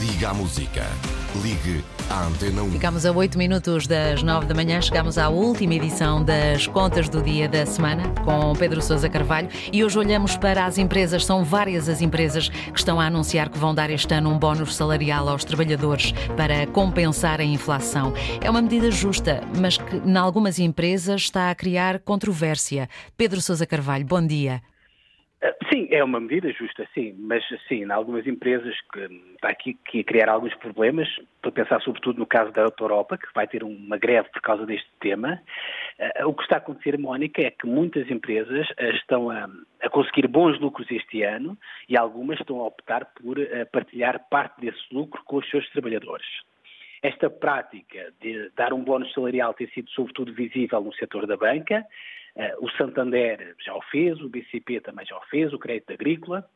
Liga à música. Ligue à Antena 1. Ficamos a 8 minutos das 9 da manhã, chegamos à última edição das Contas do Dia da Semana com Pedro Sousa Carvalho e hoje olhamos para as empresas. São várias as empresas que estão a anunciar que vão dar este ano um bónus salarial aos trabalhadores para compensar a inflação. É uma medida justa, mas que em algumas empresas está a criar controvérsia. Pedro Sousa Carvalho, bom dia. Ah, sim, é uma medida justa, sim, mas sim, em algumas empresas que está aqui que criar alguns problemas, para pensar sobretudo no caso da Europa, que vai ter uma greve por causa deste tema. Uh, o que está a acontecer, Mónica, é que muitas empresas uh, estão a, a, conseguir bons lucros este ano e algumas estão a optar por partilhar parte desse lucro com os seus trabalhadores. Esta prática de dar um bónus salarial tem sido sobretudo visível no setor da banca, Uh, o Santander já o fez, o BCP também já o fez, o Crédito Agrícola,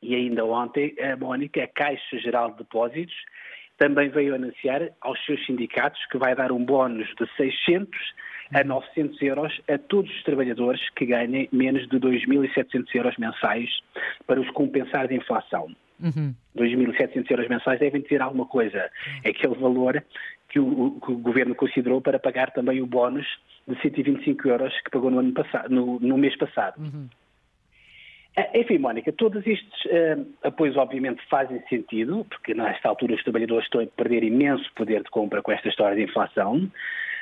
e ainda ontem a Mónica, a Caixa Geral de Depósitos, também veio anunciar aos seus sindicatos que vai dar um bónus de 600 a 900 euros a todos os trabalhadores que ganhem menos de 2.700 euros mensais para os compensar de inflação. Uhum. 2.700 euros mensais devem ter alguma coisa. É aquele valor que o, que o, governo considerou para pagar também o bónus de 125 euros que pagou no, ano passado, no, no mês passado. Uhum. Uh, enfim, Mónica, todos estes uh, apoios obviamente fazem sentido, porque nesta altura os trabalhadores estão a perder imenso poder de compra com esta história de inflação.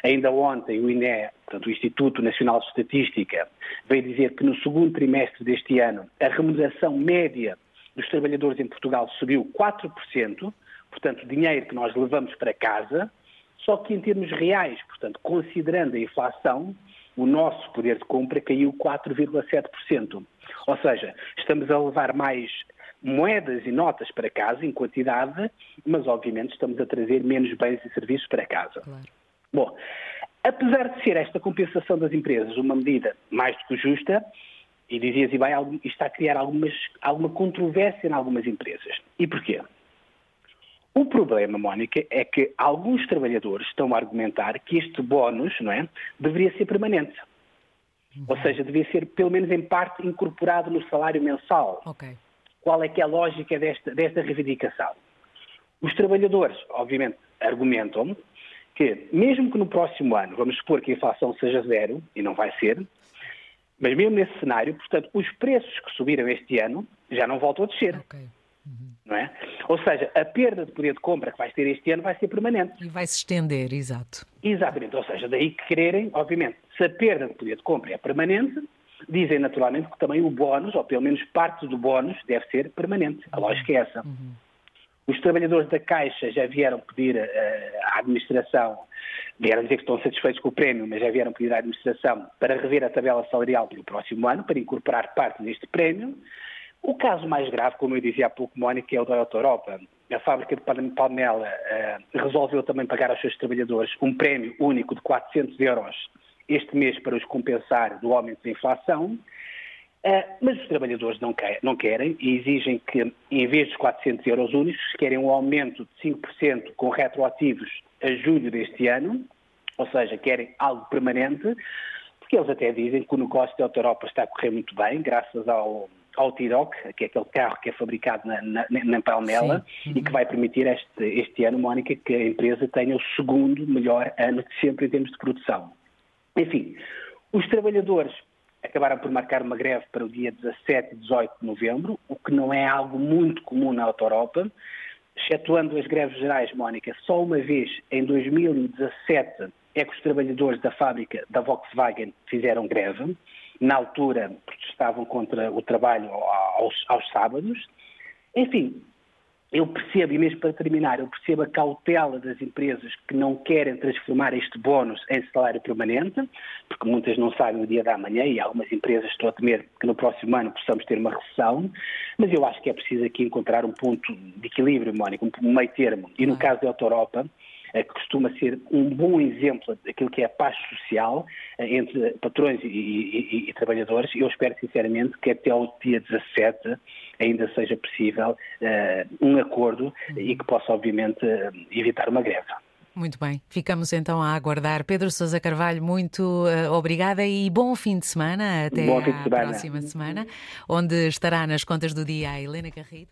Ainda ontem o INE, portanto, o Instituto Nacional de Estatística, veio dizer que no segundo trimestre deste ano a remuneração média dos trabalhadores em Portugal subiu 4%, portanto, dinheiro que nós levamos para casa, só que em termos reais, portanto, considerando a inflação, o nosso poder de compra caiu 4,7%. Ou seja, estamos a levar mais moedas e notas para casa em quantidade, mas obviamente estamos a trazer menos bens e serviços para casa. Claro. Bom, apesar de ser esta compensação das empresas uma medida mais do que justa, e dizias, e bem, isto está a criar algumas, alguma controvérsia em algumas empresas. E porquê? O problema, Mónica, é que alguns trabalhadores estão a argumentar que este bónus, não é, deveria ser permanente. Uhum. Ou seja, deveria ser, pelo menos em parte, incorporado no salário mensal. Okay. Qual é que é a lógica desta, desta reivindicação? Os trabalhadores, obviamente, argumentam que, mesmo que no próximo ano, vamos supor que a inflação seja zero, e não vai ser, mas mesmo nesse cenário, portanto, os preços que subiram este ano já não voltam a descer. Okay. Uhum. Não é? Ou seja, a perda de poder de compra que vai ter este ano vai ser permanente. E vai se estender, exato. Exatamente. Ou seja, daí que quererem, obviamente, se a perda de poder de compra é permanente, dizem naturalmente que também o bónus, ou pelo menos parte do bónus, deve ser permanente. A lógica é essa. Uhum. Os trabalhadores da Caixa já vieram pedir uh, à administração vieram dizer que estão satisfeitos com o prémio, mas já vieram pedir à administração para rever a tabela salarial para o próximo ano, para incorporar parte deste prémio. O caso mais grave, como eu dizia há pouco, Mónica, é o da Auto Europa. A fábrica de Palmela uh, resolveu também pagar aos seus trabalhadores um prémio único de 400 euros este mês para os compensar do aumento da inflação. Uh, mas os trabalhadores não, quer, não, querem e exigem que, em vez dos 400 euros únicos, querem um aumento de 5% com retroativos a julho deste ano, ou seja, querem algo permanente, porque eles até dizem que o negócio da Europa está a correr muito bem, graças ao, ao Tiroc, que é aquele carro que é fabricado na, na, na Palmela uhum. e que vai permitir este, este ano, Mónica, que a empresa tenha o segundo melhor ano de sempre em termos de produção. Enfim, os trabalhadores acabaram por marcar uma greve para o dia 17 e 18 de novembro, o que não é algo muito comum na Auto Europa. Excetuando as greves gerais, Mónica, só uma vez em 2017 é que os trabalhadores da fábrica da Volkswagen fizeram greve. Na altura protestavam contra o trabalho aos, aos sábados. Enfim, eu percebo, e mesmo para terminar, eu percebo a cautela das empresas que não querem transformar este bónus em salário permanente, porque muitas não sabem o dia da manhã e algumas empresas estão a temer que no próximo ano possamos ter uma recessão, mas eu acho que é preciso aqui encontrar um ponto de equilíbrio, Mónica, um meio termo. E no caso da Europa, que costuma ser um bom exemplo daquilo que é a paz social eh, entre patrões e, e, e trabalhadores. Eu espero sinceramente que até o dia 17 ainda seja possível uh, um acordo e que possa, obviamente, evitar uma greve. Muito bem, ficamos então a aguardar. Pedro Sousa Carvalho, muito uh, obrigada e bom fim de semana. Até bom de semana. próxima semana, onde estará nas contas do dia a Helena Carrido.